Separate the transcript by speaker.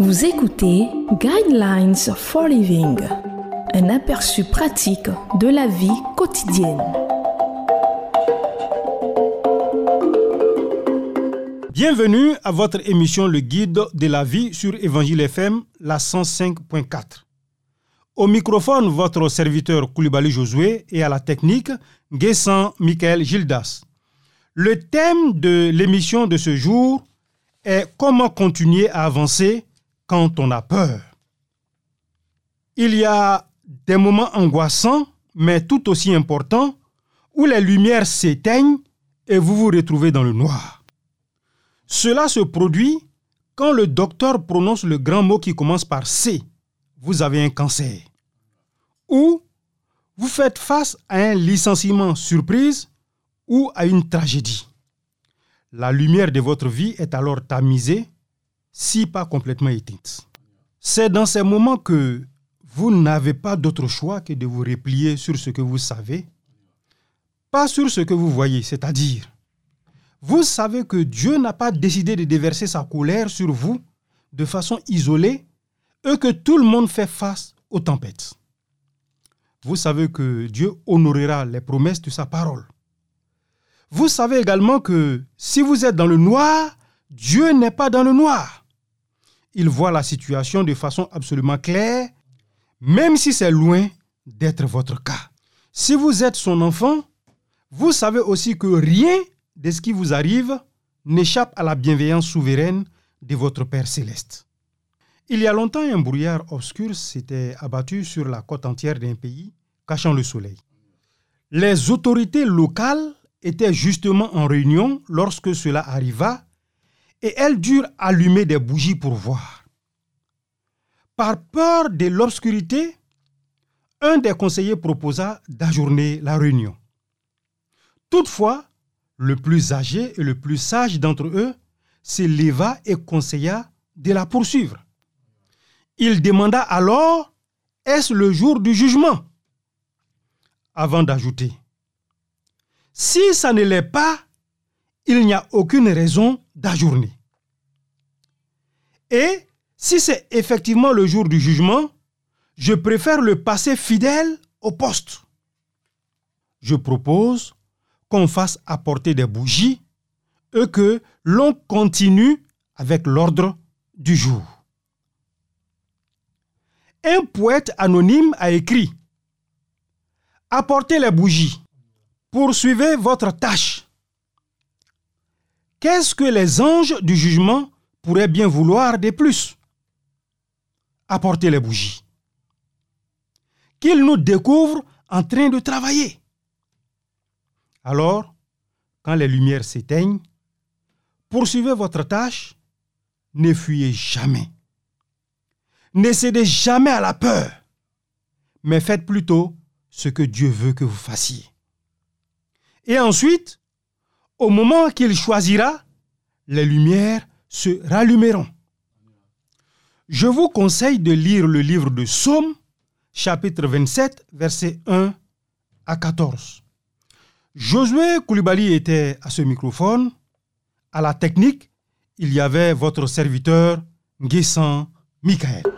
Speaker 1: Vous écoutez Guidelines for Living, un aperçu pratique de la vie quotidienne.
Speaker 2: Bienvenue à votre émission Le Guide de la vie sur Évangile FM, la 105.4. Au microphone, votre serviteur Koulibaly Josué et à la technique, Guessan Michael Gildas. Le thème de l'émission de ce jour est comment continuer à avancer quand on a peur. Il y a des moments angoissants, mais tout aussi importants, où les lumières s'éteignent et vous vous retrouvez dans le noir. Cela se produit quand le docteur prononce le grand mot qui commence par C. Vous avez un cancer. Ou vous faites face à un licenciement surprise ou à une tragédie. La lumière de votre vie est alors tamisée si pas complètement éteinte. C'est dans ces moments que vous n'avez pas d'autre choix que de vous replier sur ce que vous savez, pas sur ce que vous voyez, c'est-à-dire, vous savez que Dieu n'a pas décidé de déverser sa colère sur vous de façon isolée et que tout le monde fait face aux tempêtes. Vous savez que Dieu honorera les promesses de sa parole. Vous savez également que si vous êtes dans le noir, Dieu n'est pas dans le noir il voit la situation de façon absolument claire, même si c'est loin d'être votre cas. Si vous êtes son enfant, vous savez aussi que rien de ce qui vous arrive n'échappe à la bienveillance souveraine de votre Père céleste. Il y a longtemps, un brouillard obscur s'était abattu sur la côte entière d'un pays, cachant le soleil. Les autorités locales étaient justement en réunion lorsque cela arriva et elles durent allumer des bougies pour voir. Par peur de l'obscurité, un des conseillers proposa d'ajourner la réunion. Toutefois, le plus âgé et le plus sage d'entre eux s'éleva et conseilla de la poursuivre. Il demanda alors, est-ce le jour du jugement? Avant d'ajouter, si ça ne l'est pas, il n'y a aucune raison d'ajourner. Et si c'est effectivement le jour du jugement, je préfère le passer fidèle au poste. Je propose qu'on fasse apporter des bougies et que l'on continue avec l'ordre du jour. Un poète anonyme a écrit Apportez les bougies, poursuivez votre tâche Qu'est-ce que les anges du jugement pourraient bien vouloir de plus Apporter les bougies. Qu'ils nous découvrent en train de travailler. Alors, quand les lumières s'éteignent, poursuivez votre tâche, ne fuyez jamais. Ne cédez jamais à la peur, mais faites plutôt ce que Dieu veut que vous fassiez. Et ensuite, au moment qu'il choisira, les lumières se rallumeront. Je vous conseille de lire le livre de Psaume, chapitre 27, versets 1 à 14. Josué Koulibaly était à ce microphone. À la technique, il y avait votre serviteur Nguessan Michael.